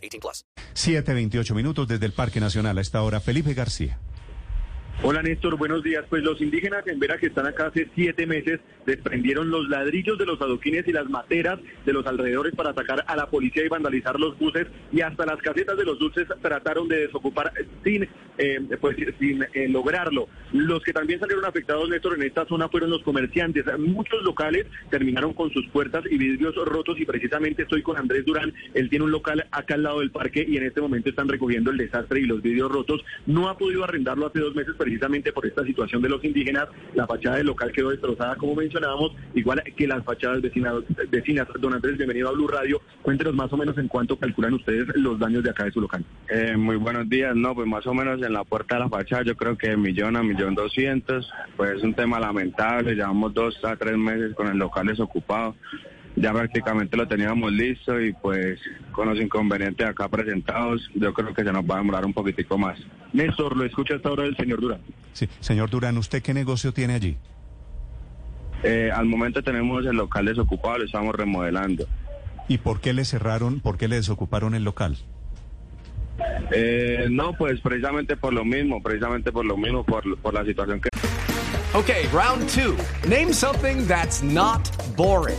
18 plus. 7.28 minutos desde el Parque Nacional. A esta hora, Felipe García. Hola Néstor, buenos días. Pues los indígenas en Vera que están acá hace siete meses desprendieron los ladrillos de los adoquines y las materas de los alrededores para atacar a la policía y vandalizar los buses y hasta las casetas de los dulces trataron de desocupar sin, eh, pues, sin eh, lograrlo. Los que también salieron afectados, Néstor, en esta zona fueron los comerciantes. Muchos locales terminaron con sus puertas y vidrios rotos y precisamente estoy con Andrés Durán. Él tiene un local acá al lado del parque y en este momento están recogiendo el desastre y los vidrios rotos. No ha podido arrendarlo hace dos meses, precisamente por esta situación de los indígenas. La fachada del local quedó destrozada, como mencionábamos, igual que las fachadas vecinas. vecinas. Don Andrés, bienvenido a Blue Radio. Cuéntenos más o menos en cuánto calculan ustedes los daños de acá de su local. Eh, muy buenos días. No, pues más o menos en la puerta de la fachada yo creo que millón a millón doscientos. Pues es un tema lamentable. Llevamos dos a tres meses con el local desocupado ya prácticamente lo teníamos listo y pues con los inconvenientes acá presentados, yo creo que se nos va a demorar un poquitico más. Néstor, lo escucha hasta ahora el señor Durán. Sí, señor Durán, ¿usted qué negocio tiene allí? Eh, al momento tenemos el local desocupado, lo estamos remodelando. ¿Y por qué le cerraron, por qué le desocuparon el local? Eh, no, pues precisamente por lo mismo, precisamente por lo mismo, por, por la situación que... Okay, round two. Name something that's not boring.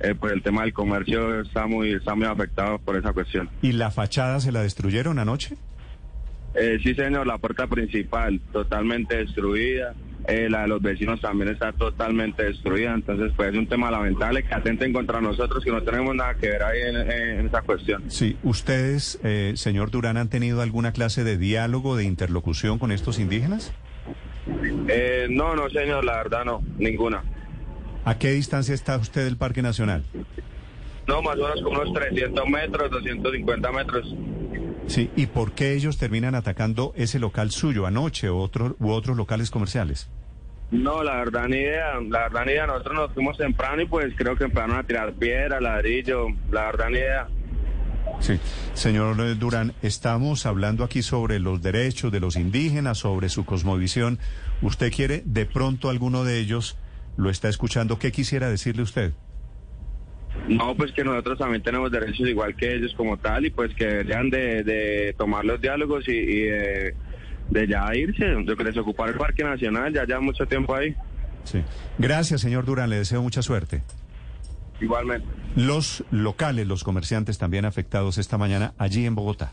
eh, pues el tema del comercio está muy, está muy afectado por esa cuestión. ¿Y la fachada se la destruyeron anoche? Eh, sí, señor, la puerta principal totalmente destruida. Eh, la de los vecinos también está totalmente destruida, entonces pues es un tema lamentable que atenten contra nosotros, que no tenemos nada que ver ahí en, en esa cuestión. Sí, ¿ustedes, eh, señor Durán, han tenido alguna clase de diálogo, de interlocución con estos indígenas? Eh, no, no, señor, la verdad no, ninguna. ¿A qué distancia está usted del Parque Nacional? No, más o menos como unos 300 metros, 250 metros. Sí, ¿y por qué ellos terminan atacando ese local suyo anoche u, otro, u otros locales comerciales? No, la verdad ni idea, la verdad ni idea. Nosotros nos fuimos temprano y pues creo que empezaron a tirar piedra, ladrillo, la verdad ni idea. Sí, señor Durán, estamos hablando aquí sobre los derechos de los indígenas, sobre su cosmovisión. ¿Usted quiere de pronto alguno de ellos lo está escuchando? ¿Qué quisiera decirle usted? No, pues que nosotros también tenemos derechos igual que ellos como tal y pues que deberían de, de tomar los diálogos y, y de, de, ya irse, de desocupar el Parque Nacional, ya ya mucho tiempo ahí. Sí. Gracias, señor Durán, le deseo mucha suerte. Igualmente. Los locales, los comerciantes también afectados esta mañana allí en Bogotá.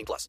18 plus.